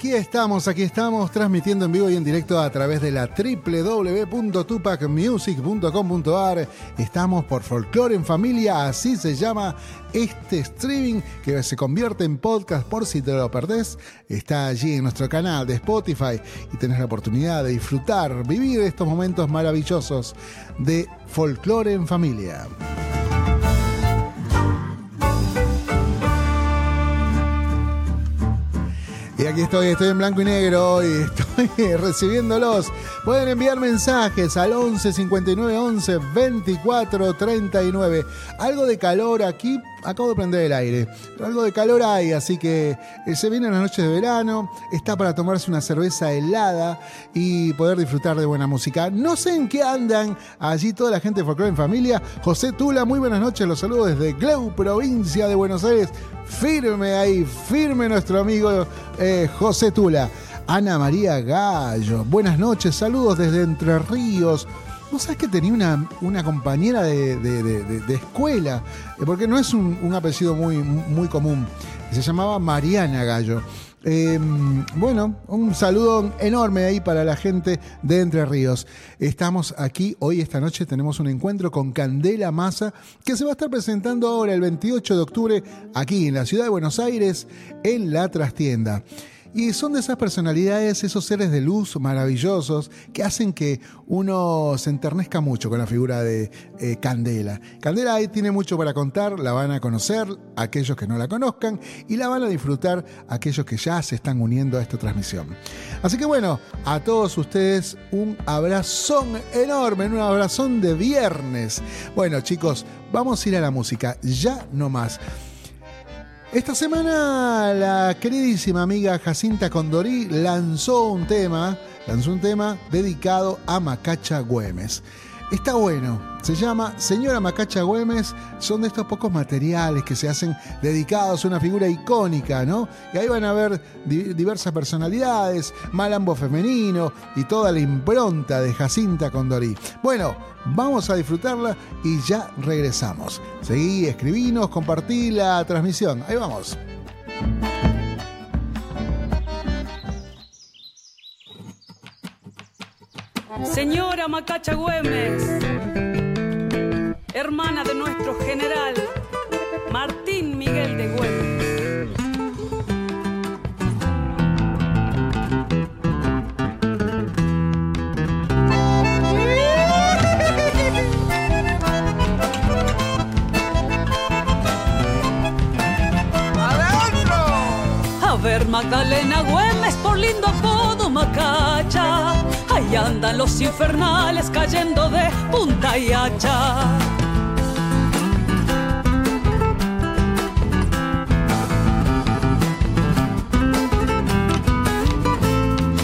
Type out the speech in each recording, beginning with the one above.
Aquí estamos, aquí estamos transmitiendo en vivo y en directo a través de la www.tupacmusic.com.ar. Estamos por Folklore en Familia, así se llama este streaming que se convierte en podcast por si te lo perdés. Está allí en nuestro canal de Spotify y tenés la oportunidad de disfrutar, vivir estos momentos maravillosos de Folklore en Familia. Aquí estoy, estoy en blanco y negro y estoy recibiéndolos. Pueden enviar mensajes al 11 59 11 24 39. Algo de calor aquí, acabo de prender el aire, algo de calor hay, así que eh, se vienen las noches de verano, está para tomarse una cerveza helada y poder disfrutar de buena música. No sé en qué andan allí toda la gente de Folklore en Familia. José Tula, muy buenas noches, los saludo desde Glau, provincia de Buenos Aires. Firme ahí, firme nuestro amigo eh, José Tula. Ana María Gallo, buenas noches, saludos desde Entre Ríos. ¿Vos sabés que tenía una, una compañera de, de- escuela? Eh, Porque no es un, un apellido muy, muy común. Se llamaba Mariana Gallo. Eh, bueno, un saludo enorme ahí para la gente de Entre Ríos. Estamos aquí, hoy esta noche tenemos un encuentro con Candela Massa que se va a estar presentando ahora el 28 de octubre aquí en la ciudad de Buenos Aires en la trastienda. Y son de esas personalidades, esos seres de luz maravillosos que hacen que uno se enternezca mucho con la figura de eh, Candela. Candela ahí tiene mucho para contar, la van a conocer aquellos que no la conozcan y la van a disfrutar aquellos que ya se están uniendo a esta transmisión. Así que bueno, a todos ustedes un abrazón enorme, un abrazón de viernes. Bueno chicos, vamos a ir a la música, ya no más. Esta semana la queridísima amiga Jacinta Condorí lanzó un tema, lanzó un tema dedicado a Macacha Güemes. Está bueno, se llama Señora Macacha Güemes, son de estos pocos materiales que se hacen dedicados a una figura icónica, ¿no? Y ahí van a ver di- diversas personalidades, malambo femenino y toda la impronta de Jacinta Condorí. Bueno, vamos a disfrutarla y ya regresamos. Seguí, escribinos, compartí la transmisión. Ahí vamos. Señora Macacha Güemes, hermana de nuestro general Martín Miguel de Güemes. Andan los infernales cayendo de punta y hacha.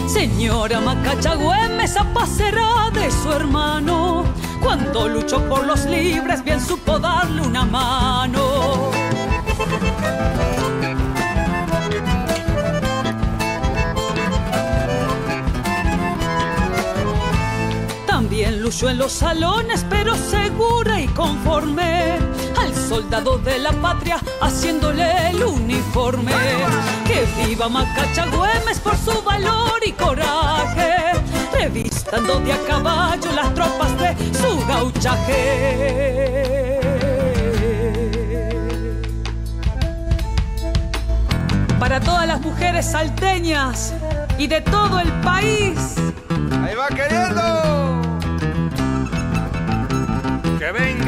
Señora Macacha Güemes apacerá de su hermano. Cuando luchó por los libres, bien supo darle una mano. Luchó en los salones, pero segura y conforme al soldado de la patria, haciéndole el uniforme. Que viva Macacha Güemes por su valor y coraje, revistando de a caballo las tropas de su gauchaje. Para todas las mujeres salteñas y de todo el país. Ahí va queriendo.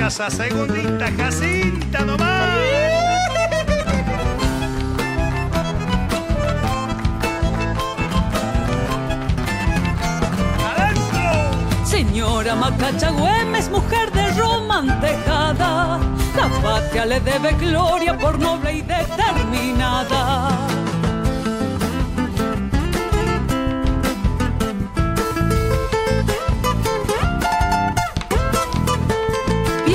Que vengas a segundita Jacinta nomás. Señora Ahora Macacha Güemes, mujer de Roma tejada, la patria le debe gloria por noble y determinada.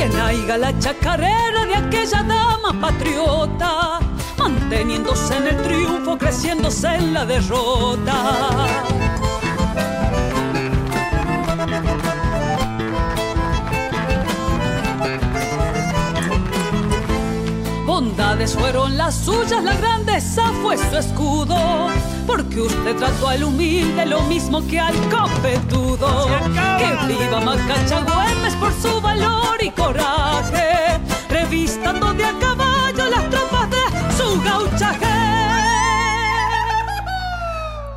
Bien aiga la chacarera de aquella dama patriota, manteniéndose en el triunfo, creciéndose en la derrota. Bondades fueron las suyas, la grandeza fue su escudo, porque usted trató al humilde lo mismo que al copetudo. Que viva Macacha Güemes por su valor y coraje,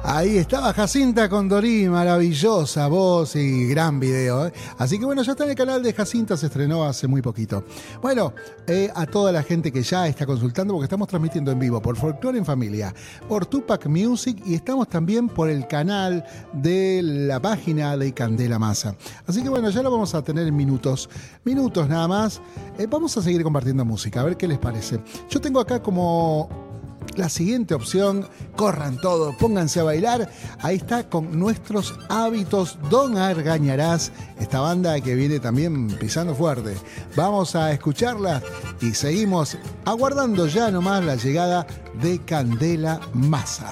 Ahí estaba Jacinta Condorí, maravillosa voz y gran video. ¿eh? Así que bueno, ya está en el canal de Jacinta, se estrenó hace muy poquito. Bueno, eh, a toda la gente que ya está consultando, porque estamos transmitiendo en vivo por Folklore en Familia, por Tupac Music y estamos también por el canal de la página de Candela Masa. Así que bueno, ya lo vamos a tener en minutos. Minutos nada más. Eh, vamos a seguir compartiendo música, a ver qué les parece. Yo tengo acá como la siguiente opción, corran todos, pónganse a bailar. Ahí está con nuestros hábitos Don Argañarás, esta banda que viene también pisando fuerte. Vamos a escucharla y seguimos aguardando ya nomás la llegada de Candela Masa.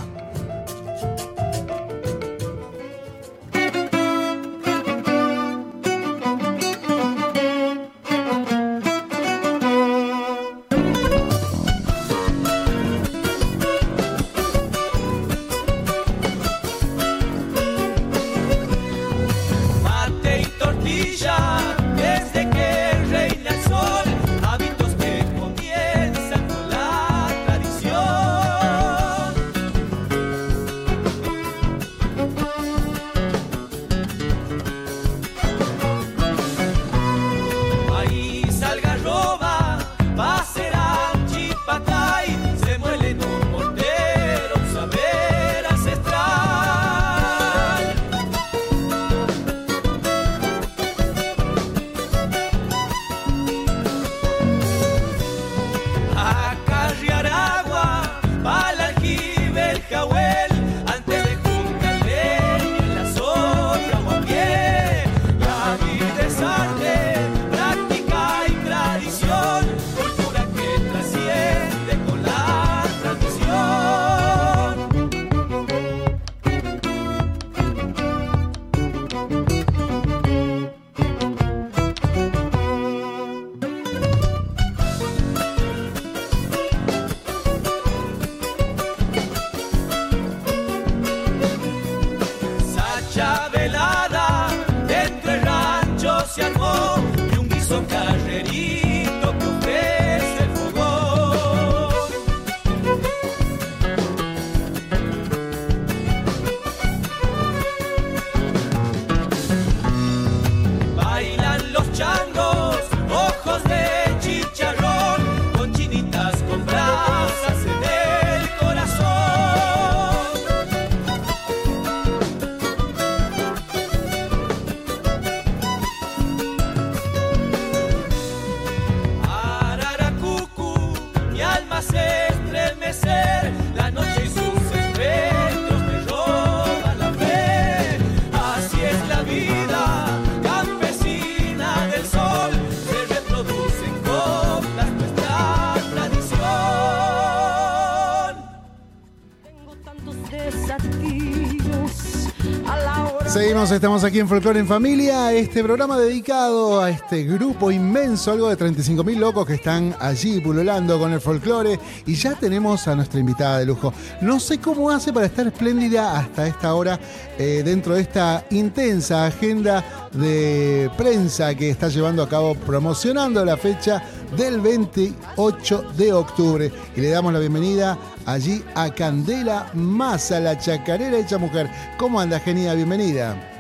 Estamos aquí en Folklore en Familia, este programa dedicado a este grupo inmenso, algo de 35.000 locos que están allí pululando con el folclore y ya tenemos a nuestra invitada de lujo. No sé cómo hace para estar espléndida hasta esta hora eh, dentro de esta intensa agenda de prensa que está llevando a cabo promocionando la fecha del 28 de octubre y le damos la bienvenida allí a Candela Masa, la chacarera hecha mujer. ¿Cómo anda, genia? Bienvenida.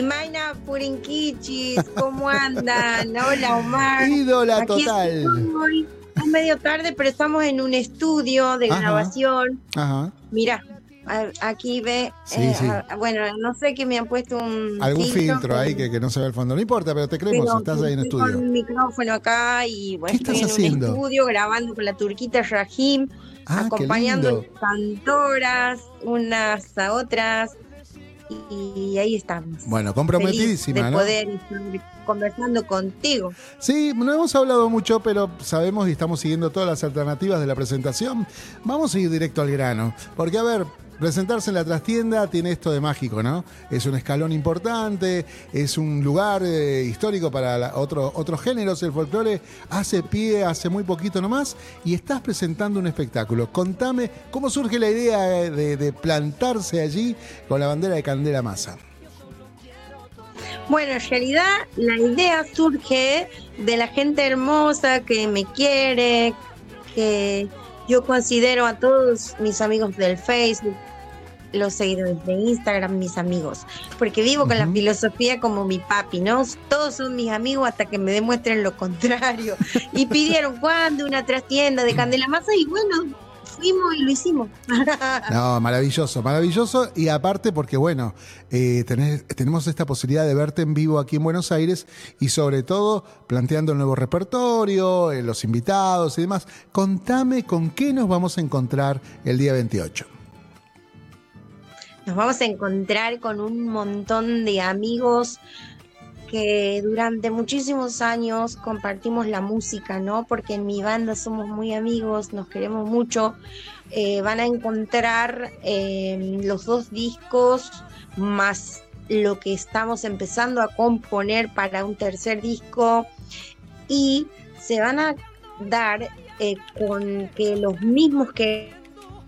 Imaina Purinquichis, ¿cómo andan? Hola Omar. Ídola Aquí total. estoy. Es medio tarde, pero estamos en un estudio de Ajá. grabación. Ajá. Mira, aquí ve, Sí, eh, sí. a- bueno, no sé que me han puesto un Algún filtro ahí que, que no se ve el fondo. No importa, pero te creemos, pero estás ahí en estudio. Con un micrófono acá y bueno, ¿Qué estoy estás en haciendo? un estudio grabando con la turquita Rahim, Ah, acompañando cantoras unas a otras y ahí estamos. Bueno, comprometidísima, de ¿no? poder estar conversando contigo. Sí, no hemos hablado mucho, pero sabemos y estamos siguiendo todas las alternativas de la presentación. Vamos a ir directo al grano. Porque, a ver, presentarse en la trastienda tiene esto de mágico, ¿no? Es un escalón importante, es un lugar eh, histórico para la- otro- otros géneros. El folclore hace pie hace muy poquito nomás y estás presentando un espectáculo. Contame cómo surge la idea de, de plantarse allí con la bandera de Candela Masa. Bueno, en realidad la idea surge de la gente hermosa que me quiere, que yo considero a todos mis amigos del Facebook, los seguidores de Instagram, mis amigos, porque vivo con la filosofía como mi papi, ¿no? Todos son mis amigos hasta que me demuestren lo contrario. Y pidieron cuándo una trastienda de Candela Masa y bueno, fuimos y lo hicimos. No, maravilloso, maravilloso. Y aparte porque, bueno, eh, tenés- tenemos esta posibilidad de verte en vivo aquí en Buenos Aires y sobre todo planteando el nuevo repertorio, eh, los invitados y demás. Contame con qué nos vamos a encontrar el día 28. Nos vamos a encontrar con un montón de amigos que durante muchísimos años compartimos la música, ¿no? Porque en mi banda somos muy amigos, nos queremos mucho. Eh, van a encontrar eh, los dos discos más lo que estamos empezando a componer para un tercer disco y se van a dar eh, con que los mismos que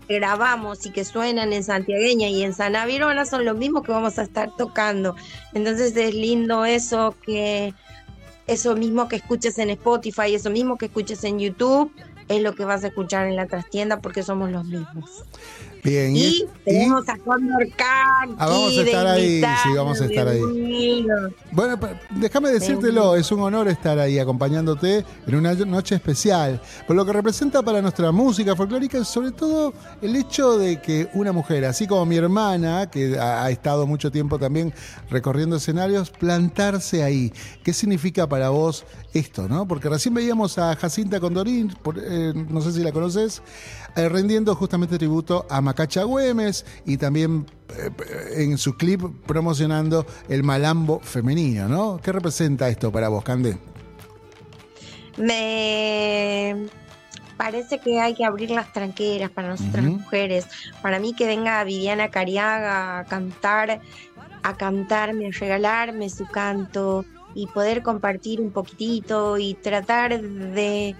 grabamos y que suenan en Santiagueña y en San Avirona son los mismos que vamos a estar tocando. Entonces es lindo eso que eso mismo que escuches en Spotify, eso mismo que escuches en YouTube, es lo que vas a escuchar en la trastienda porque somos los mismos. Bien, Y y- tenemos a Condor Kaki Ah, vamos a estar ahí, sí, vamos a estar ahí. Bueno, déjame decírtelo, es un honor estar ahí acompañándote en una noche especial, por lo que representa para nuestra música folclórica, sobre todo el hecho de que una mujer, así como mi hermana, que ha, ha estado mucho tiempo también recorriendo escenarios, plantarse ahí. ¿Qué significa para vos esto, no? Porque recién veíamos a Jacinta Condorín, por- eh, no sé si la conoces, eh, rendiendo justamente tributo a Macacha Güemes y también eh, en su clip promocionando el malambo femenino, ¿no? ¿Qué representa esto para vos, Cande? Me parece que hay que abrir las tranqueras para nosotras mujeres. Para mí que venga Viviana Cariaga a cantar, a cantarme, a regalarme su canto y poder compartir un poquitito y tratar de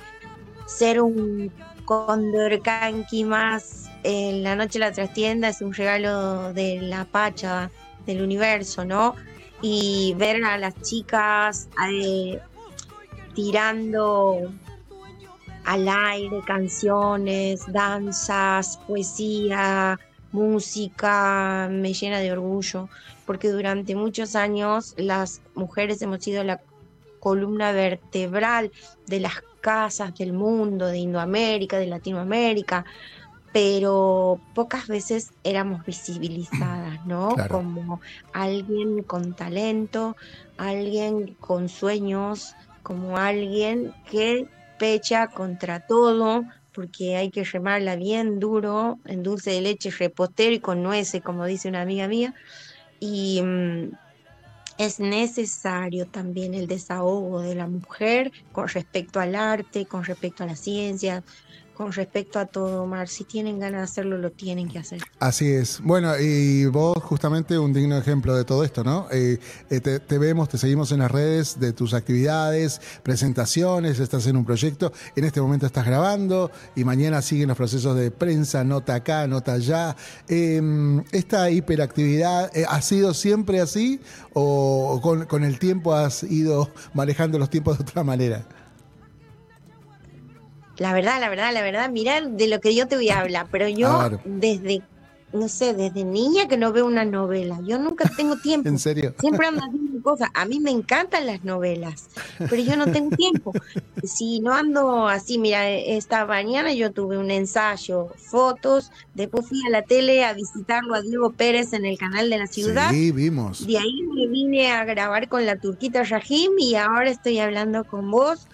ser un condor canqui más en la noche de la trastienda es un regalo de la pacha del universo, ¿no? Y ver a las chicas eh, tirando al aire canciones, danzas, poesía, música, me llena de orgullo, porque durante muchos años las mujeres hemos sido la columna vertebral de las casas del mundo, de Indoamérica, de Latinoamérica, pero pocas veces éramos visibilizadas, ¿no? Claro. Como alguien con talento, alguien con sueños, como alguien que pecha contra todo, porque hay que remarla bien duro, en dulce de leche, repostero y con nueces, como dice una amiga mía. Y mm, es necesario también el desahogo de la mujer con respecto al arte, con respecto a la ciencia, con respecto a todo, Mar. Si tienen ganas de hacerlo, lo tienen que hacer. Así es. Bueno, y vos justamente un digno ejemplo de todo esto, ¿no? Eh, eh, te, te vemos, te seguimos en las redes de tus actividades, presentaciones, estás en un proyecto, en este momento estás grabando y mañana siguen los procesos de prensa, nota acá, nota allá. Eh, ¿Esta hiperactividad eh, ha sido siempre así o, con el tiempo has ido manejando los tiempos de otra manera? La verdad, la verdad, la verdad, mirá de lo que yo te voy a hablar, pero yo ver. desde no sé, desde niña que no veo una novela. Yo nunca tengo tiempo. ¿En serio? Siempre ando haciendo cosas. A mí me encantan las novelas, pero yo no tengo tiempo. Si no ando así, mira, esta mañana yo tuve un ensayo, fotos, después fui a la tele a visitarlo a Diego Pérez en el canal de la ciudad. Sí, vimos. De ahí me vine a grabar con la turquita Rahim y ahora estoy hablando con vos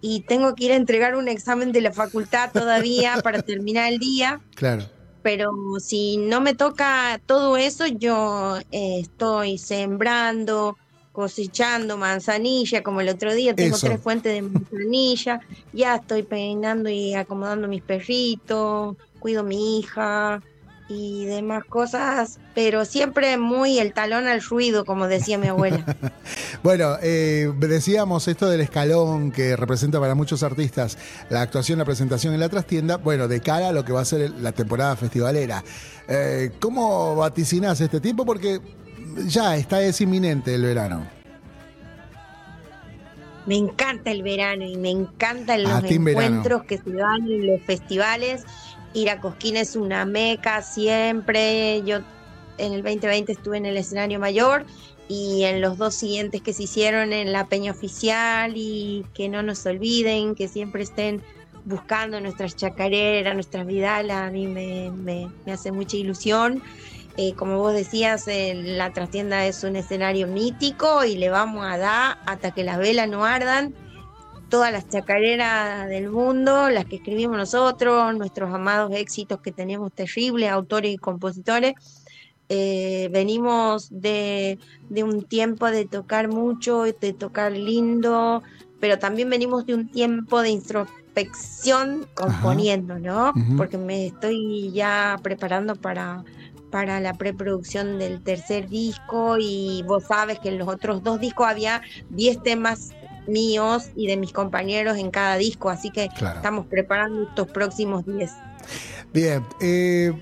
y tengo que ir a entregar un examen de la facultad todavía para terminar el día. Claro. Pero si no me toca todo eso, yo eh, estoy sembrando, cosechando manzanilla, como el otro día tengo Eso. tres fuentes de manzanilla, ya estoy peinando y acomodando mis perritos, cuido a mi hija y demás cosas, pero siempre muy el talón al ruido, como decía mi abuela. Bueno, eh, decíamos esto del escalón que representa para muchos artistas la actuación, la presentación en la trastienda. Bueno, de cara a lo que va a ser la temporada festivalera. Eh, ¿Cómo vaticinás este tiempo? Porque ya está, es inminente el verano. Me encanta el verano y me encantan los Ah, verano. encuentros que se dan en los festivales. Ir a es una meca siempre. Yo en el 2020 estuve en el escenario mayor y en los dos siguientes que se hicieron en la Peña Oficial y que no nos olviden, que siempre estén buscando nuestras chacareras, nuestras vidalas, a mí me, me- hace mucha ilusión. Eh, como vos decías, la trastienda es un escenario mítico y le vamos a dar hasta que las velas no ardan. Todas las chacareras del mundo, las que escribimos nosotros, nuestros amados éxitos que tenemos terribles, autores y compositores. Eh, venimos de, de un tiempo de tocar mucho, de tocar lindo, pero también venimos de un tiempo de introspección componiendo, ¿no? Porque me estoy ya preparando para, para la preproducción del tercer disco y vos sabes que en los otros dos discos había 10 temas míos y de mis compañeros en cada disco, así que Claro. estamos preparando estos próximos 10. Bien, eh,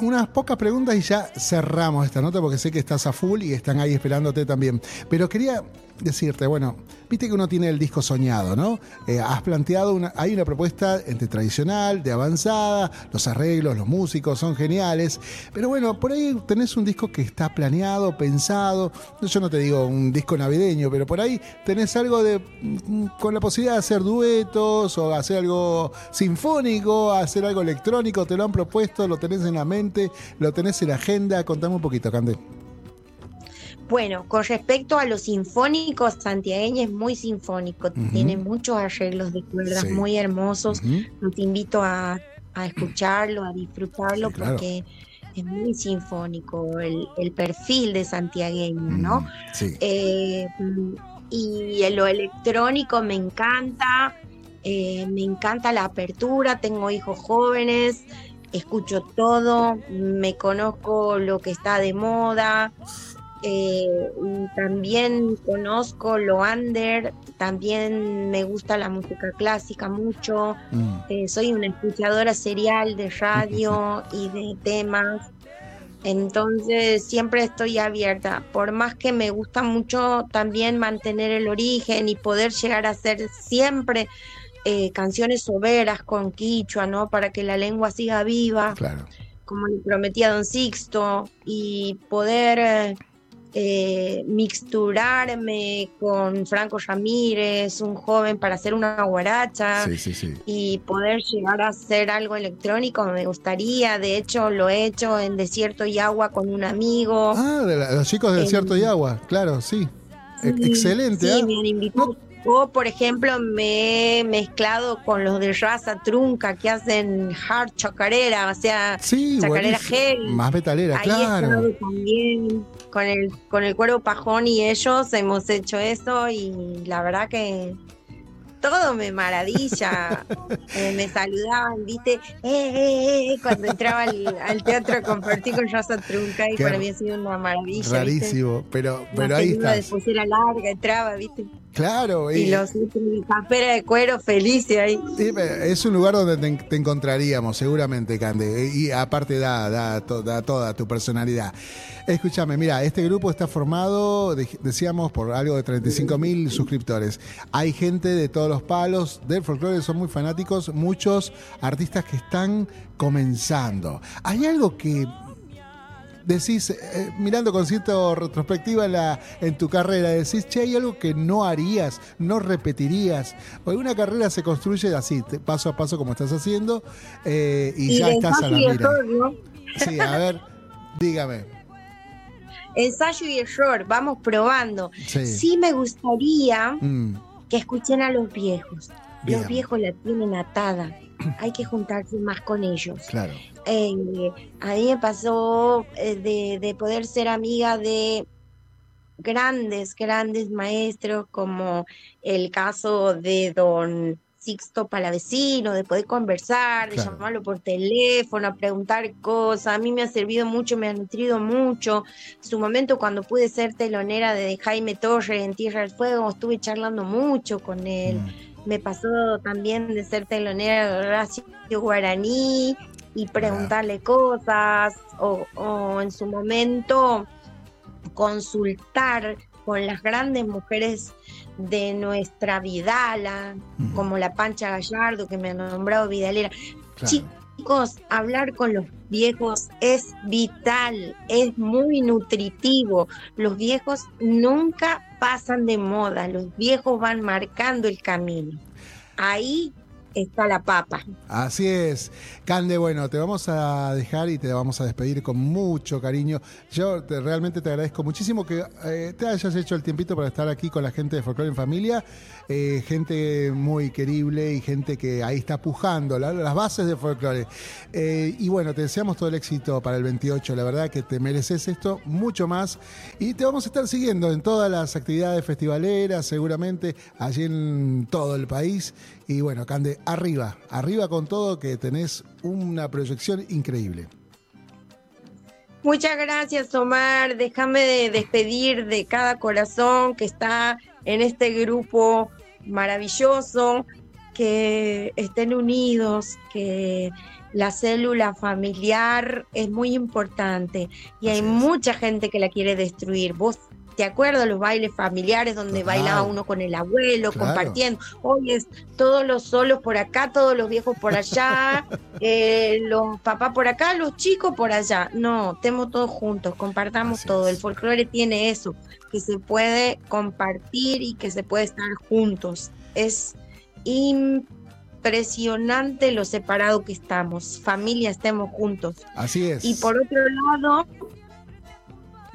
unas pocas preguntas y ya cerramos esta nota porque sé que estás a full y están ahí esperándote también. Pero quería decirte, bueno, viste que uno tiene el disco soñado, ¿no? Eh, has planteado, una, hay una propuesta entre tradicional, de avanzada, los arreglos, los músicos son geniales, pero bueno, por ahí tenés un disco que está planeado, pensado, yo no te digo un disco navideño, pero por ahí tenés algo de, mm, con la posibilidad de hacer duetos o hacer algo sinfónico, hacer algo electrónico, te lo han propuesto, lo tenés en la mente, lo tenés en la agenda, contame un poquito, Cande. Bueno, con respecto a los sinfónicos, Santiagueña es muy sinfónico, tiene muchos arreglos de cuerdas Sí. muy hermosos. Ujú. Te invito a, a escucharlo, a disfrutarlo, Sí, claro. porque es muy sinfónico el, el perfil de Santiagueña, ¿no? Sí. Eh, y lo electrónico me encanta, eh, me encanta la apertura, tengo hijos jóvenes, escucho todo, me conozco lo que está de moda, eh, y también conozco lo under, también me gusta la música clásica mucho, Mm. eh, soy una escuchadora serial de radio y de temas. Entonces siempre estoy abierta. Por más que me gusta mucho también mantener el origen y poder llegar a hacer siempre eh, canciones soberas con quichua, ¿no? Para que la lengua siga viva Claro. como le prometía Don Sixto, y poder eh, mixturarme con Franco Ramírez, un joven para hacer una guaracha. Sí, sí, sí. Y poder llegar a hacer algo electrónico me gustaría. De hecho, lo he hecho en Desierto y Agua con un amigo. Ah, de la- los chicos de Desierto y Agua, claro, sí. E- Excelente. Sí, ¿ah? me han invitado. O, por ejemplo, me he mezclado con los de raza trunca que hacen hard chacarera, o sea, Sí, chacarera heavy. Más metalera, Ahí claro. también con el, con el cuero pajón y ellos hemos hecho eso y la verdad que todo me maravilla. Eh, me saludaban, viste, eh, eh, eh, cuando entraba al, al teatro a compartir con Rosa Trunca y Qué para mí ha sido una maravilla. ¿viste? Rarísimo, pero, pero ahí. Después era larga, entraba, viste. Claro, Y y- los campera de cuero felices ahí. Sí, es un lugar donde te, te encontraríamos, seguramente, Cande. Y aparte da, da, to- da toda tu personalidad. Escúchame, mira, este grupo está formado, de- decíamos, por algo de 35 mil suscriptores. Hay gente de todos los palos del folclore, son muy fanáticos, muchos artistas que están comenzando. ¿Hay algo que decís, eh, mirando con cierta retrospectiva en, la, en tu carrera, decís, che, hay algo que no harías, no repetirías? Porque una carrera se construye así, paso a paso como estás haciendo, eh, y, Y ya estás a la mira. error, ¿no? Sí, a ver, dígame. Ensayo y error, vamos probando. Sí. Sí me gustaría Mm, que escuchen a los viejos. Bien. Los viejos la tienen atada. Hay que juntarse más con ellos. claro. Eh, a mí me pasó eh, de, de poder ser amiga de grandes, grandes maestros, como el caso de don Sixto Palavecino, de poder conversar, de llamarlo por teléfono, a preguntar cosas. A mí me ha servido mucho, me ha nutrido mucho. Su momento cuando pude ser telonera de Jaime Torres en Tierra del Fuego, estuve charlando mucho con él. Mm, Me pasó también de ser telonera de Horacio Guaraní y preguntarle cosas o, o en su momento consultar con las grandes mujeres de nuestra Vidala, como la Pancha Gallardo, que me ha nombrado Vidalera. claro. Chicos, hablar con los viejos es vital, es muy nutritivo. Los viejos nunca pasan de moda, los viejos van marcando el camino. Ahí está la papa. Así es. Cande, bueno, te vamos a dejar y te vamos a despedir con mucho cariño. Yo te- realmente te agradezco muchísimo que eh, te hayas hecho el tiempito para estar aquí con la gente de Folklore en Familia. Eh, gente muy querible y gente que ahí está pujando la- las bases de Folklore. Eh, y bueno, te deseamos todo el éxito para el 28. La verdad que te mereces esto mucho más. Y te vamos a estar siguiendo en todas las actividades festivaleras, seguramente allí en todo el país. Y bueno, Cande, arriba, arriba con todo, que tenés una proyección increíble. Muchas gracias, Omar. Déjame de despedir de cada corazón que está en este grupo maravilloso, que estén unidos, que la célula familiar es muy importante y hay es. mucha gente que la quiere destruir. Vos te acuerdas los bailes familiares donde bailaba uno con el abuelo, Claro. compartiendo? Hoy es todos los solos por acá, todos los viejos por allá, eh, los papás por acá, los chicos por allá. No, estemos todos juntos, compartamos Así todo. es. El folclore tiene eso, que se puede compartir y que se puede estar juntos. Es impresionante lo separado que estamos. Familia, estemos juntos. Así es. Y por otro lado,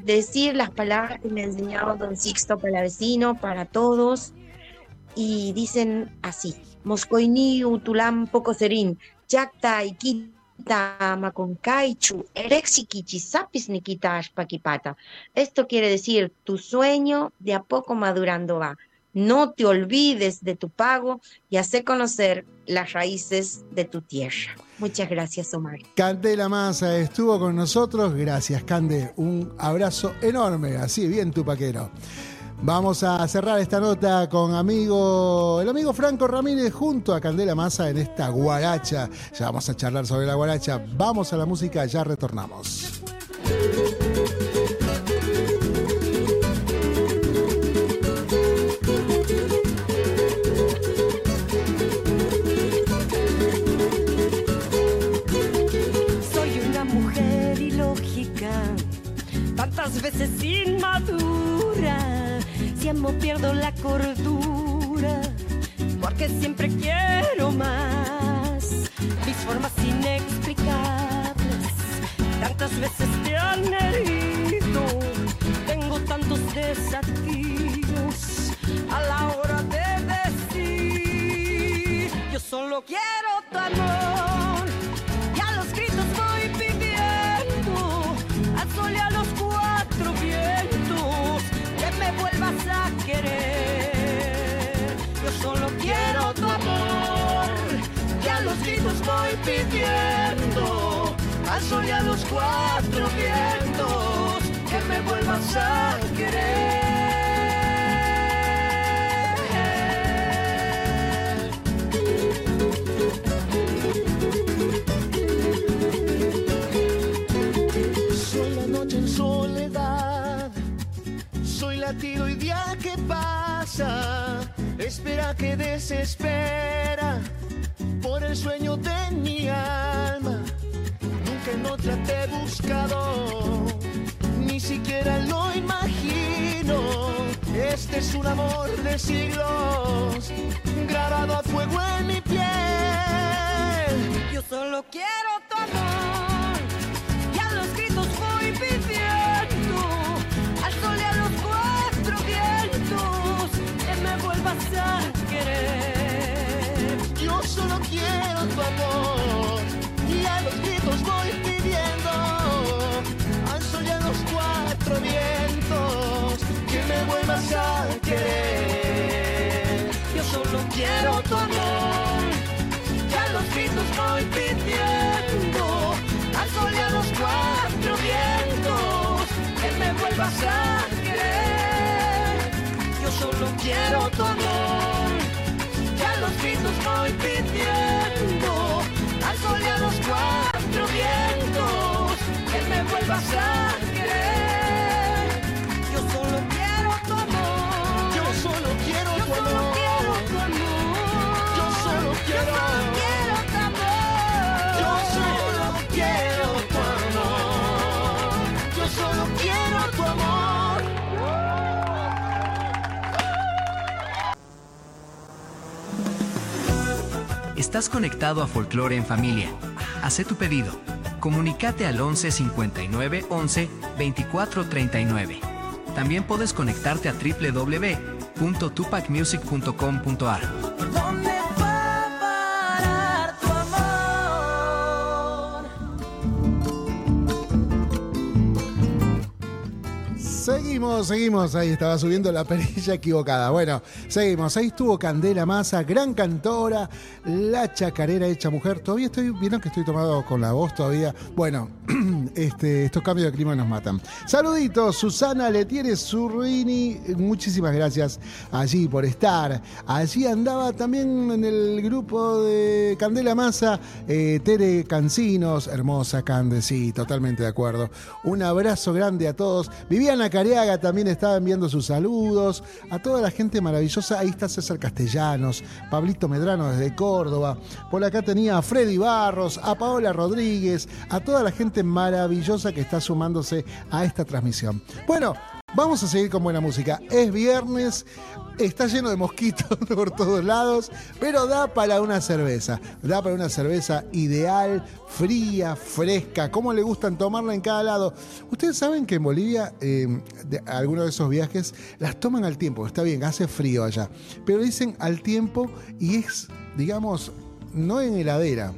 decir las palabras que me ha don Sixto Palavecino para todos. Y dicen así: Moscoini utulam pocoserin, yakta ikita maconcaichu, erexiquichizapis nikita paquipata. Esto quiere decir: tu sueño de a poco madurando va. No te olvides de tu pago y hace conocer las raíces de tu tierra. Muchas gracias, Omar. Candela Massa estuvo con nosotros. Gracias, Cande. Un abrazo enorme, así bien tupaquero. Vamos a cerrar esta nota con amigo, el amigo Franco Ramírez junto a Candela Massa en esta guaracha. Ya vamos a charlar sobre la guaracha. Vamos a la música, ya retornamos. Solo quiero tu amor y a los gritos voy pidiendo al sol y a los cuatro vientos que me vuelvas a querer. Yo solo quiero tu amor y a los gritos voy pidiendo al sol y a los cuatro vientos que me vuelvas a querer. Yo solo quiero tu amor Estás conectado a Folklore en Familia. Haz tu pedido. Comunicate al 11 59 11 24 39. También puedes conectarte a www.tupacmusic.com.ar. Seguimos, seguimos. Ahí estaba subiendo la perilla equivocada. Bueno, seguimos. Ahí estuvo Candela Massa, gran cantora, la chacarera hecha mujer. Todavía estoy, vieron que estoy tomado con la voz todavía. Bueno, este, estos cambios de clima nos matan. Saluditos, Susana Letiere Zurrini. Muchísimas gracias allí por estar. Allí andaba también en el grupo de Candela Massa, eh, Tere Cancinos. Hermosa Cande, sí, totalmente de acuerdo. Un abrazo grande a todos. Viviana También estaba enviando sus saludos. A toda la gente maravillosa. Ahí está César Castellanos, Pablito Medrano desde Córdoba. Por acá tenía a Freddy Barros, a Paola Rodríguez, a toda la gente maravillosa que está sumándose a esta transmisión. Bueno, vamos a seguir con buena música. Es viernes, está lleno de mosquitos por todos lados, pero da para una cerveza. Da para una cerveza ideal, fría, fresca, como le gustan tomarla en cada lado. Ustedes saben que en Bolivia, eh, de- algunos de esos viajes las toman al tiempo. Está bien, hace frío allá, pero dicen al tiempo y es, digamos, no en heladera.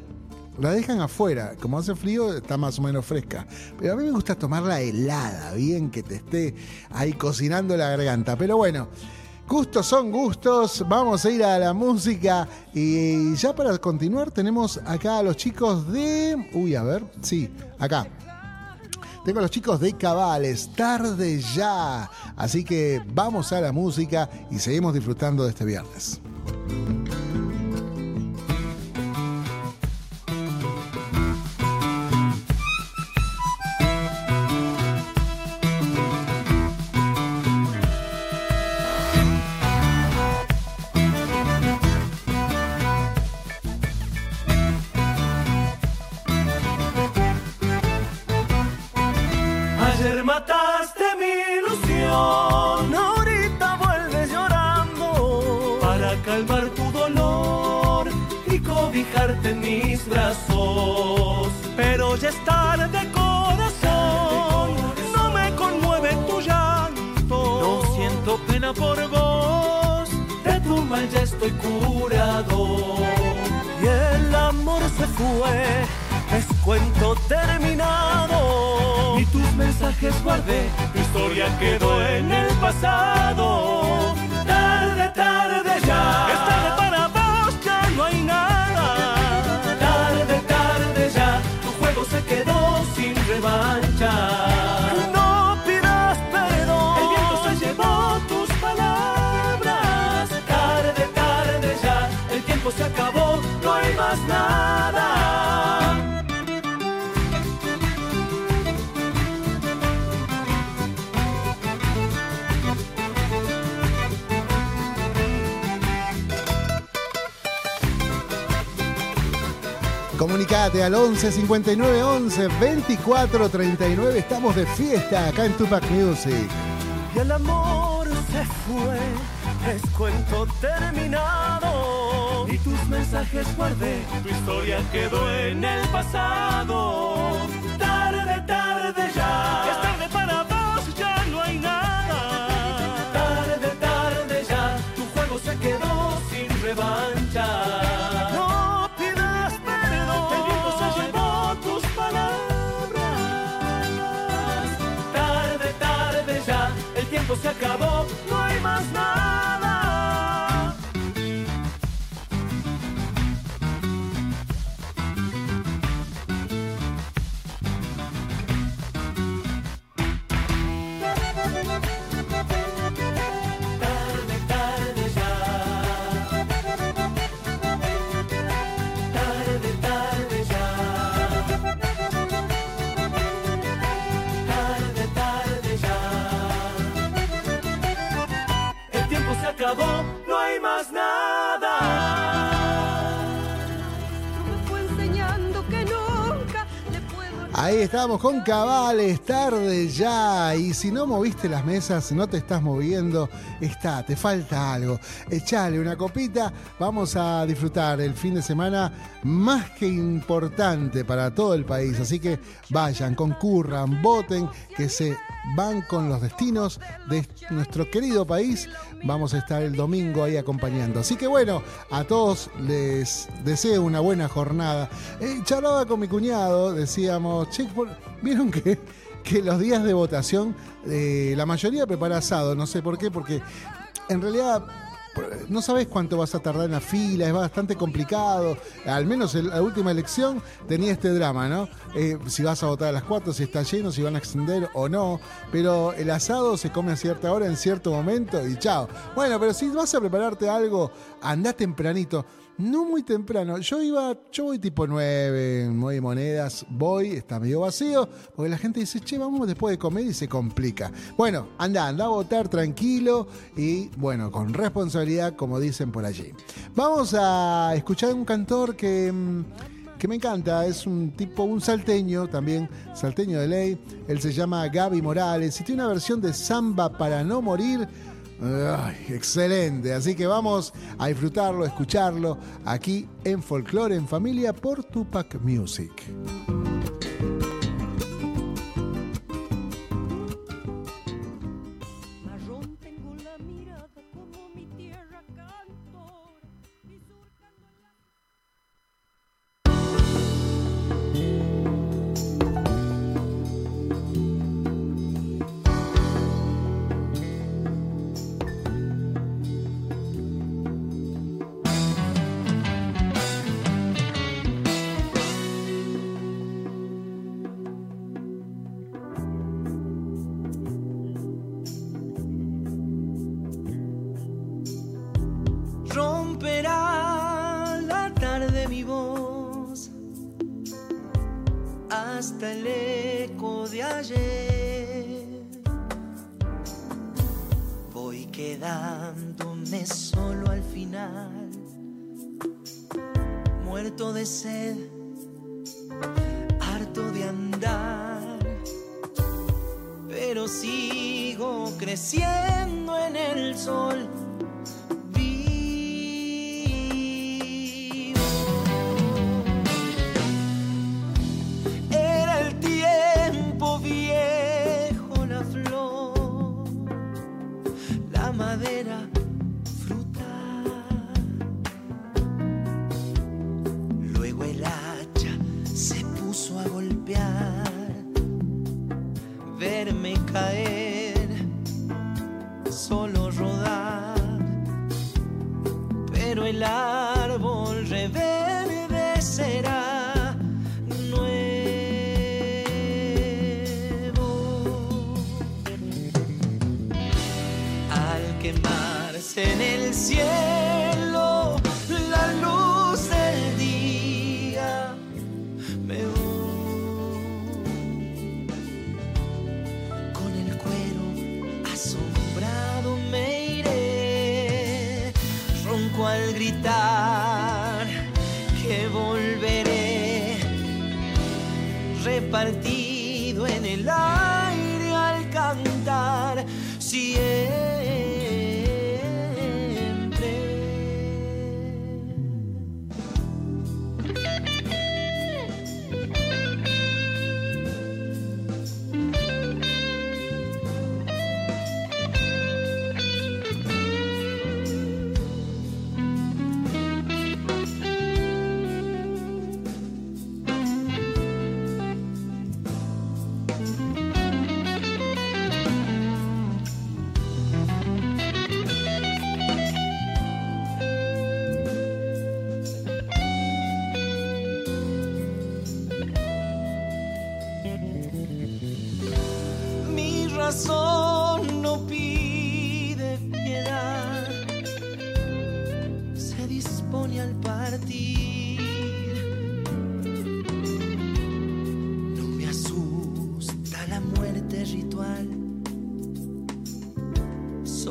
La dejan afuera, como hace frío está más o menos fresca. Pero a mí me gusta tomarla helada, bien que te esté ahí cocinando la garganta. Pero bueno, gustos son gustos, vamos a ir a la música y ya para continuar tenemos acá a los chicos de... Uy, a ver, sí, acá. Tengo a los chicos de Cabales, tarde ya. Así que vamos a la música y seguimos disfrutando de este viernes. Dolor y cobijarte en mis brazos. Pero ya es tarde, corazón, no me conmueve tu llanto. No siento pena por vos, de tu mal ya estoy curado. Y el amor se fue, cuento terminado. Ni tus mensajes guardé, tu historia quedó en el pasado. Tarde, tarde ya. Es tarde para vos, ya no hay nada. Tarde, tarde ya. Tu juego se quedó sin revancha. Comunicate al 11 59 11 24 39. Estamos de fiesta acá en Tupac Music. Y el amor se fue, es cuento terminado. Y tus mensajes guardé, tu historia quedó en el pasado. Tarde, tarde ya. Es tarde para vos, ya no hay nada. Tarde, tarde ya, tu juego se quedó sin revancha. Estamos con cabales, tarde ya. Y si no moviste las mesas, no te estás moviendo, está, te falta algo. Echale una copita, vamos a disfrutar el fin de semana más que importante para todo el país. Así que vayan, concurran, voten, que se van con los destinos de nuestro querido país. Vamos a estar el domingo ahí acompañando. Así que bueno, a todos les deseo una buena jornada. Eh, charlaba con mi cuñado, decíamos, che, vieron que, que los días de votación, eh, la mayoría prepara asado, no sé por qué, porque en realidad no sabes cuánto vas a tardar en la fila, es bastante complicado. Al menos en la última elección tenía este drama, ¿no? Eh, si vas a votar a las 4, si está lleno, si van a extender o no. Pero el asado se come a cierta hora, en cierto momento y chao. Bueno, pero si vas a prepararte algo, andá tempranito. No muy temprano. Yo iba, yo voy tipo 9, 9 monedas, voy, está medio vacío, porque la gente dice, che, vamos después de comer y se complica. Bueno, anda, anda a votar tranquilo y bueno, con responsabilidad, como dicen por allí. Vamos a escuchar un cantor que. mm, que me encanta, es un tipo, un salteño también, salteño de ley, él se llama Gaby Morales y tiene una versión de Samba para no morir, Ay, excelente, así que vamos a disfrutarlo, a escucharlo aquí en Folklore en Familia por Tupac Music. Verme caer, solo rodar. Pero el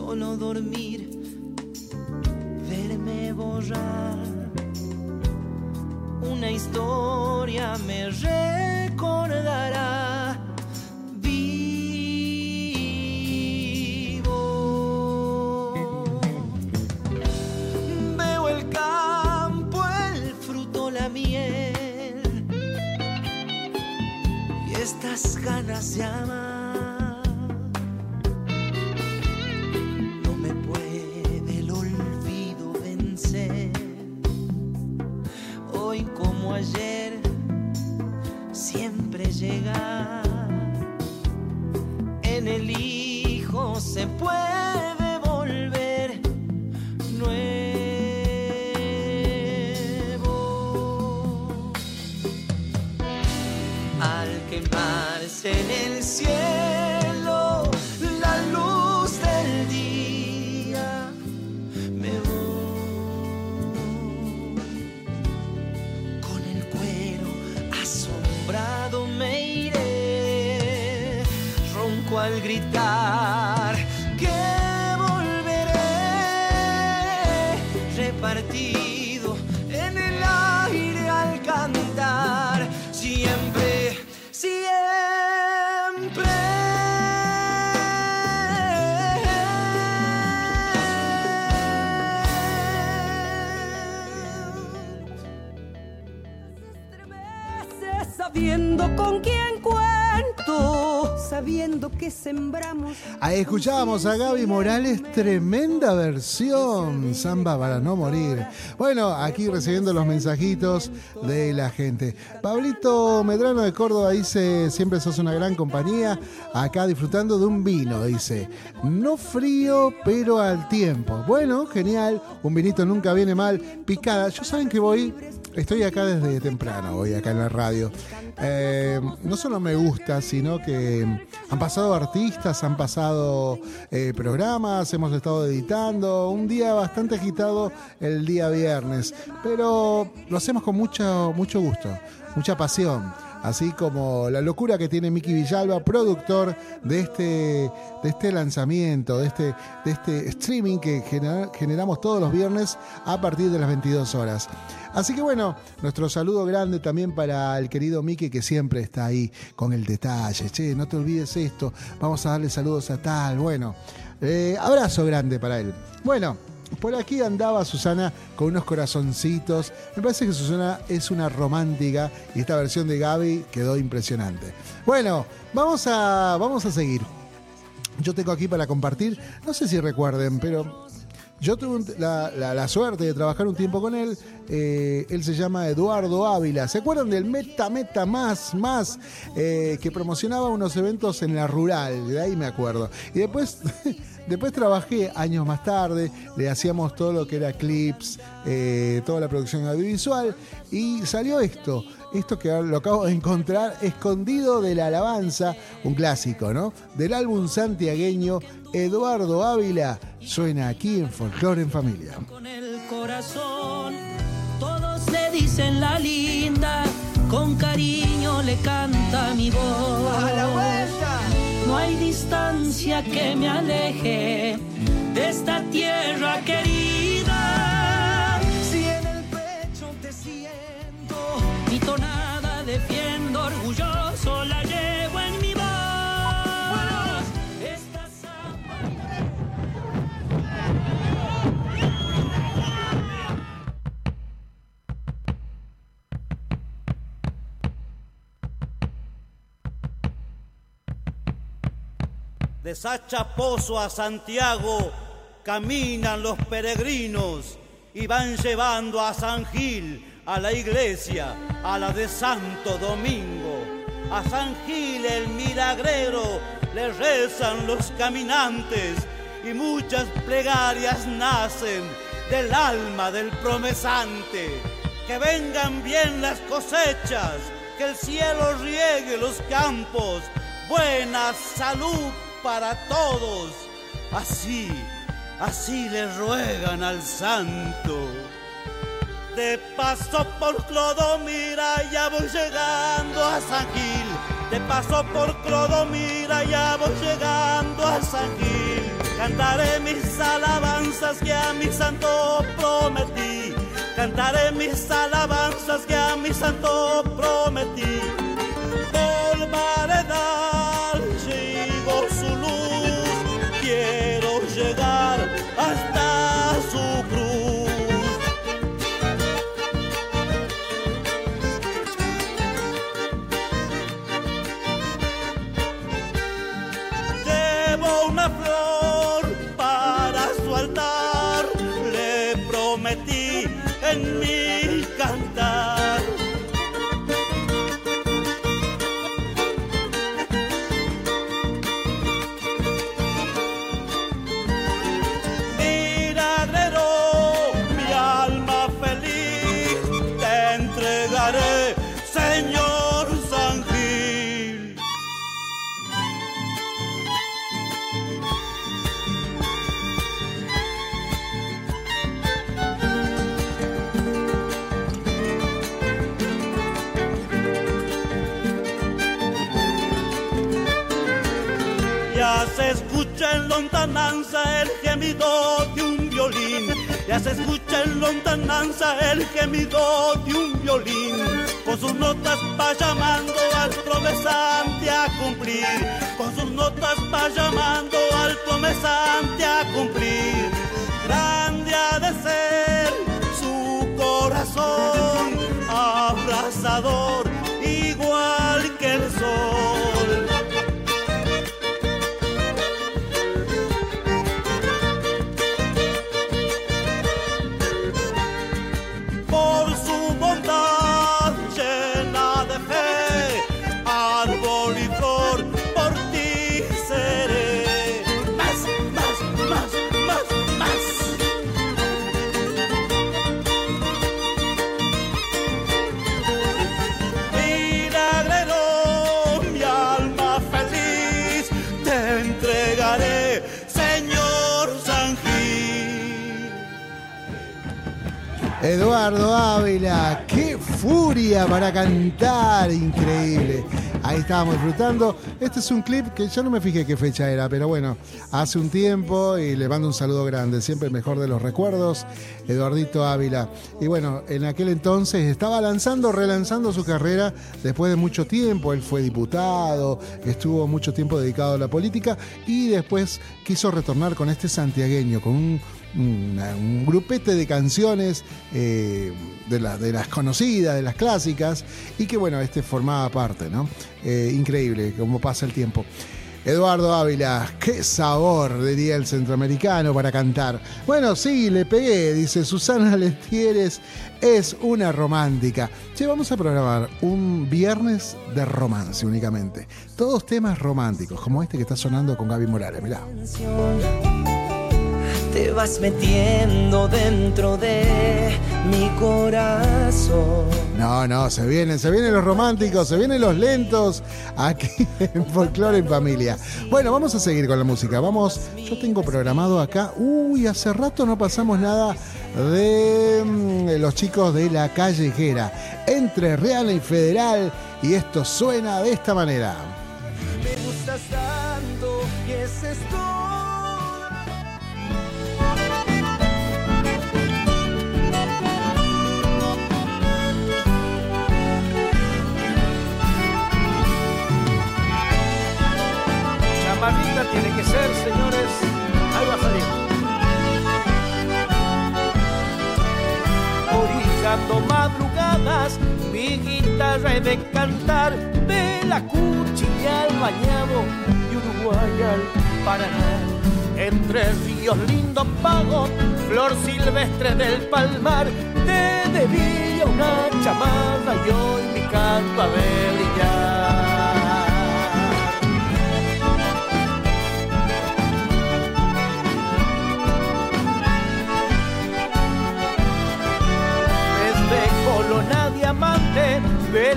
solo dormir, verme borrar. Una historia me recordará. Veo siempre que sembramos. Ahí escuchábamos a Gaby Morales, tremenda versión, samba para no morir. Bueno, aquí recibiendo los mensajitos de la gente. Pablito Medrano de Córdoba dice, siempre sos una gran compañía, acá disfrutando de un vino, dice, no frío, pero al tiempo. Bueno, genial, un vinito nunca viene mal, picada. Yo saben que voy, estoy acá desde temprano, voy acá en la radio. Eh, no solo me gusta, sino que han pasado artistas, han pasado eh, programas, hemos estado editando. Un día bastante agitado el día viernes, pero lo hacemos con mucho, mucho gusto, mucha pasión. Así como la locura que tiene Miki Villalba, productor de este, de este lanzamiento, de este, de este streaming que genera- generamos todos los viernes a partir de las 22 horas. Así que bueno, nuestro saludo grande también para el querido Miki que siempre está ahí con el detalle. Che, no te olvides esto, vamos a darle saludos a tal. Bueno, eh, abrazo grande para él. Bueno, por aquí andaba Susana con unos corazoncitos. Me parece que Susana es una romántica y esta versión de Gaby quedó impresionante. Bueno, vamos a, vamos a seguir. Yo tengo aquí para compartir, no sé si recuerden, pero yo tuve la- la suerte de trabajar un tiempo con él. eh, él se llama Eduardo Ávila. ¿Se acuerdan del Meta Meta Más Más? eh, que promocionaba unos eventos en la rural. De ahí me acuerdo. Y después, después trabajé años más tarde. Le hacíamos todo lo que era clips, eh, toda la producción audiovisual. Y salió esto. Esto que lo acabo de encontrar, Escondido de la Alabanza, un clásico, ¿no? Del álbum santiagueño Eduardo Ávila, suena aquí en Folklore en Familia. con el corazón. Todos le dicen la linda, con cariño le canta mi voz. ¡A la vuelta! No hay distancia que me aleje de esta tierra querida. Si en el pecho te siento, mi tonada defiendo, orgulloso De Sachapozo a Santiago caminan los peregrinos y van llevando a San Gil, a la iglesia, a la de Santo Domingo. A San Gil el milagrero le rezan los caminantes y muchas plegarias nacen del alma del promesante. Que vengan bien las cosechas, que el cielo riegue los campos, buena salud para todos. Así, así le ruegan al santo. De paso por Clodomira ya voy llegando a San Gil. De paso por Clodomira ya voy llegando a San Gil. Cantaré mis alabanzas que a mi santo prometí. Cantaré mis alabanzas que a mi santo prometí. Por llegar hasta su cruz. Llevo una flor para su altar, le prometí en mi lontananza el gemido de un violín. Con sus notas va llamando al promesante a cumplir. Con sus notas va llamando al promesante a cumplir. Grande ha de ser su corazón, abrazador Eduardo Ávila, qué furia para cantar, increíble. Ahí estábamos disfrutando. Este es un clip que ya no me fijé qué fecha era, pero bueno, hace un tiempo y le mando un saludo grande, siempre el mejor de los recuerdos, Eduardito Ávila. Y bueno, en aquel entonces estaba lanzando, relanzando su carrera después de mucho tiempo. Él fue diputado, estuvo mucho tiempo dedicado a la política y después quiso retornar con este santiagueño, con un un grupete de canciones eh, de, de las conocidas, de las clásicas, y que bueno, este formaba parte, ¿no? Eh, increíble cómo pasa el tiempo. Eduardo Ávila, qué sabor, diría el centroamericano para cantar. Bueno, sí, le pegué, dice Susana Letieres, es una romántica. Che, vamos a programar un viernes de romance únicamente. Todos temas románticos, como este que está sonando con Gaby Morales, mirá. Te vas metiendo dentro de mi corazón. No, no, se vienen, se vienen los románticos, se vienen los lentos aquí en Folklore en Familia. Bueno, vamos a seguir con la música. Vamos, yo tengo programado acá. Uy, hace rato no pasamos nada de mm, los chicos de la callejera, entre Real y Federal, y esto suena de esta manera. Me gustas tanto y ese es todo. Tiene que ser, señores. Ahí va a salir. Orillando madrugadas, mi guitarra he de cantar de la cuchilla al bañado y Uruguay al Paraná. Entre ríos lindo pago, flor silvestre del palmar, te debía una chamarra y hoy mi canto a brillar.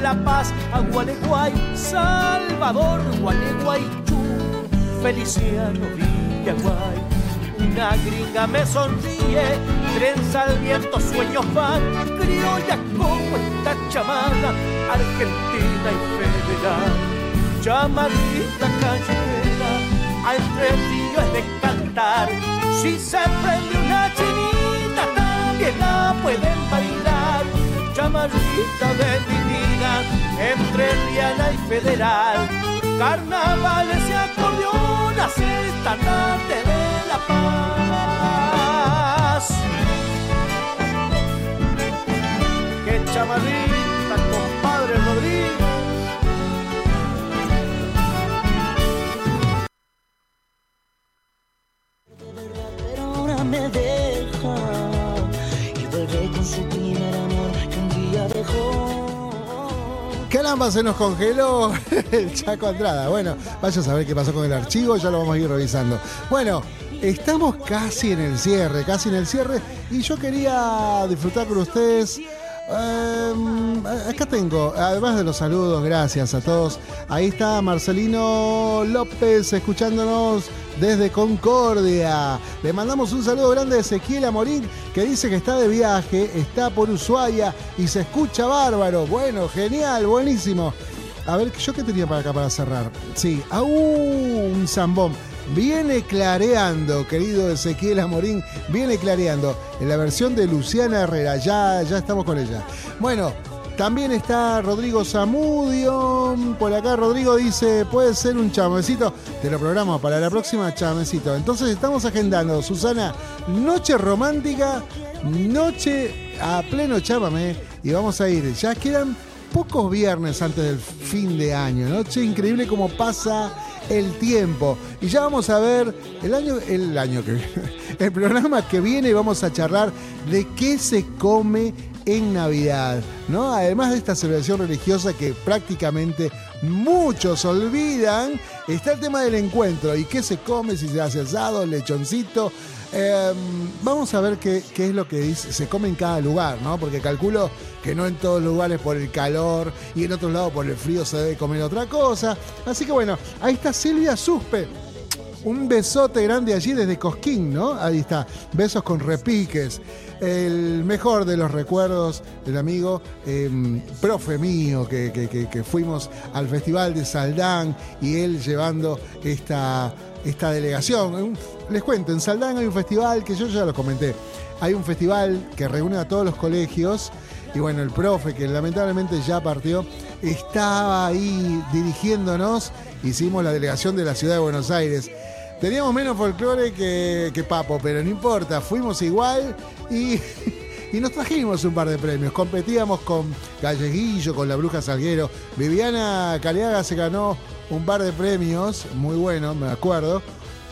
La Paz a Gualeguay, Salvador, Gualeguaychú, Feliciano, Villaguay. Una gringa me sonríe, trenza al viento, sueños van, criolla como esta chamada, argentina y federal. Chamadita callejera, a entre ríos es de cantar, si se prende una chinita también la puede amarillita de mi vida, entre Riana y Federal. Carnavales y acordeonas, esta tarde de La Paz. Que chamarrita caramba, se nos congeló el Chaco Andrada. Bueno, vaya a saber qué pasó con el archivo, ya lo vamos a ir revisando. Bueno, estamos casi en el cierre, casi en el cierre, y yo quería disfrutar con ustedes Em, acá tengo, además de los saludos, gracias a todos. Ahí está Marcelino López escuchándonos desde Concordia. Le mandamos un saludo grande a Ezequiel Amorín, que dice que está de viaje, está por Ushuaia y se escucha bárbaro. Bueno, genial, buenísimo. A ver, ¿yo qué tenía para acá para cerrar? Sí, ¡aú! Un zambón viene clareando, querido Ezequiel Amorín, viene clareando. En la versión de Luciana Herrera, ya, ya estamos con ella. Bueno, también está Rodrigo Zamudio. Por acá Rodrigo dice, puede ser un chamecito. Te lo programo para la próxima chamecito. Entonces estamos agendando, Susana, noche romántica, noche a pleno chamame. Y vamos a ir. Ya quedan pocos viernes antes del fin de año. Noche increíble como pasa el tiempo. Y ya vamos a ver el año, el año que viene, el programa que viene vamos a charlar de qué se come en Navidad, ¿no? Además de esta celebración religiosa que prácticamente muchos olvidan, está el tema del encuentro y qué se come, si se hace asado, lechoncito, Em, vamos a ver qué, qué, es lo que dice, se come en cada lugar, ¿no? Porque calculo que no en todos lugares por el calor y en otros lados por el frío se debe comer otra cosa. Así que bueno, ahí está Silvia Suspe. Un besote grande allí desde Cosquín, ¿no? Ahí está. Besos con repiques. El mejor de los recuerdos del amigo em, profe mío que, que, que fuimos al Festival de Saldán y él llevando esta esta delegación. Les cuento, en Saldan hay un festival que yo ya lo comenté. Hay un festival que reúne a todos los colegios y bueno, el profe que lamentablemente ya partió, estaba ahí dirigiéndonos, hicimos la delegación de la ciudad de Buenos Aires. Teníamos menos folclore que, Papo, pero no importa, fuimos igual y, nos trajimos un par de premios. Competíamos con Galleguillo, con la Bruja Salguero. Viviana Caleaga se ganó un par de premios, muy bueno, me acuerdo.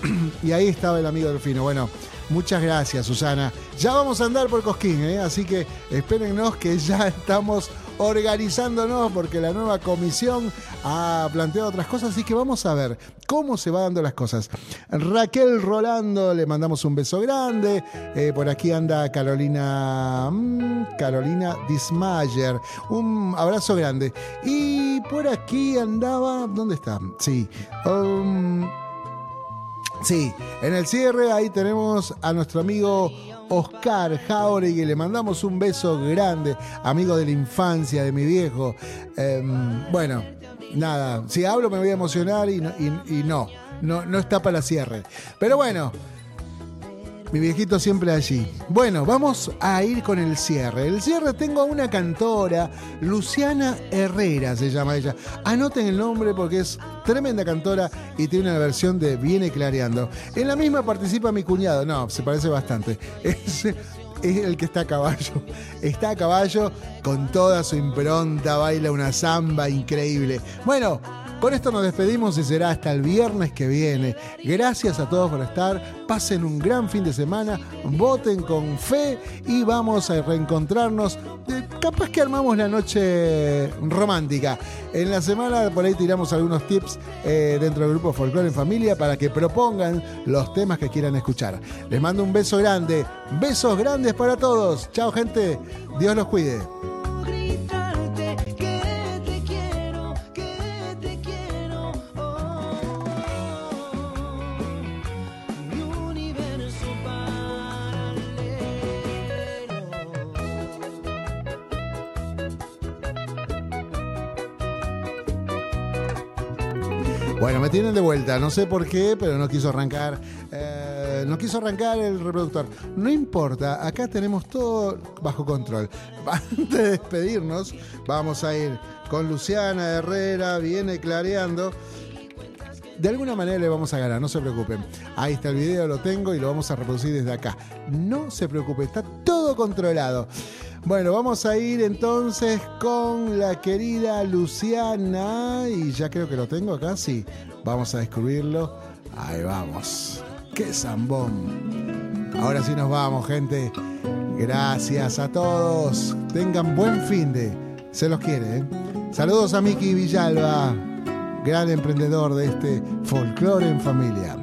y ahí estaba el amigo Delfino. Bueno, muchas gracias, Susana. Ya vamos a andar por Cosquín, ¿eh? así que espérennos que ya estamos organizándonos porque la nueva comisión ha planteado otras cosas, así que vamos a ver cómo se va dando las cosas. Raquel Rolando, le mandamos un beso grande. Eh, por aquí anda Carolina, mm, Carolina Dismayer, un abrazo grande. Y por aquí andaba, ¿dónde está? Sí. Um, sí, en el cierre ahí tenemos a nuestro amigo Oscar Jauregui. Le mandamos un beso grande, amigo de la infancia de mi viejo. Em, bueno, nada, si hablo me voy a emocionar y no, y, no, no, no está para cierre. Pero bueno. Mi viejito siempre allí. Bueno, vamos a ir con el cierre. El cierre tengo a una cantora, Luciana Herrera se llama ella. Anoten el nombre porque es tremenda cantora y tiene una versión de Viene Clareando. En la misma participa mi cuñado. No, se parece bastante. Es, es el que está a caballo. Está a caballo con toda su impronta, baila una samba increíble. Bueno, con esto nos despedimos y será hasta el viernes que viene. Gracias a todos por estar. Pasen un gran fin de semana. Voten con fe y vamos a reencontrarnos. Eh, capaz que armamos la noche romántica. En la semana por ahí tiramos algunos tips eh, dentro del grupo Folklore en Familia para que propongan los temas que quieran escuchar. Les mando un beso grande. Besos grandes para todos. Chao gente. Dios los cuide. Tienen de vuelta, no sé por qué, pero no quiso arrancar. eh, no quiso arrancar el reproductor. No importa, acá tenemos todo bajo control. Antes de despedirnos, vamos a ir con Luciana Herrera, viene clareando. De alguna manera le vamos a ganar, no se preocupen. Ahí está el video, lo tengo y lo vamos a reproducir desde acá. No se preocupe, está todo controlado. Bueno, vamos a ir entonces con la querida Luciana. Y ya creo que lo tengo acá, sí. Vamos a descubrirlo. Ahí vamos. ¡Qué zambón! Ahora sí nos vamos, gente. Gracias a todos. Tengan buen fin de. Se los quiere, ¿eh? Saludos a Miki Villalba, gran emprendedor de este folclore en familia.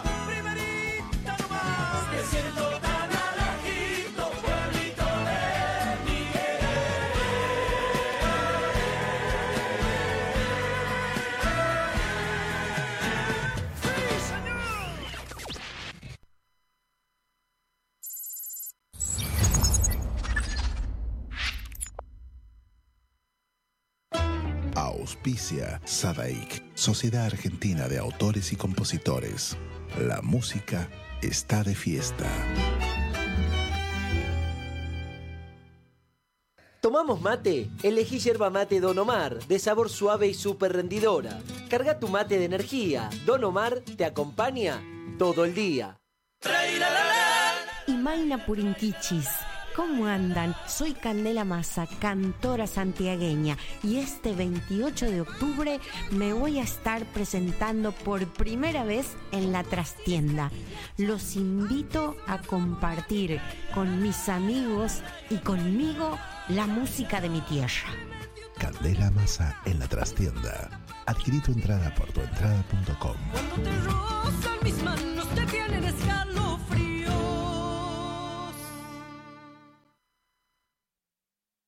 Sadaik, Sociedad Argentina de Autores y Compositores. La música está de fiesta. ¿Tomamos mate? Elegí yerba mate Don Omar, de sabor suave y súper rendidora. Carga tu mate de energía. Don Omar te acompaña todo el día. Y Maina Purinquichis. ¿Cómo andan? Soy Candela Massa, cantora santiagueña, y este 28 de octubre me voy a estar presentando por primera vez en la trastienda. Los invito a compartir con mis amigos y conmigo la música de mi tierra. Candela Masa en la trastienda. Adquirí tu entrada por tuentrada.com. Cuando te rozan mis manos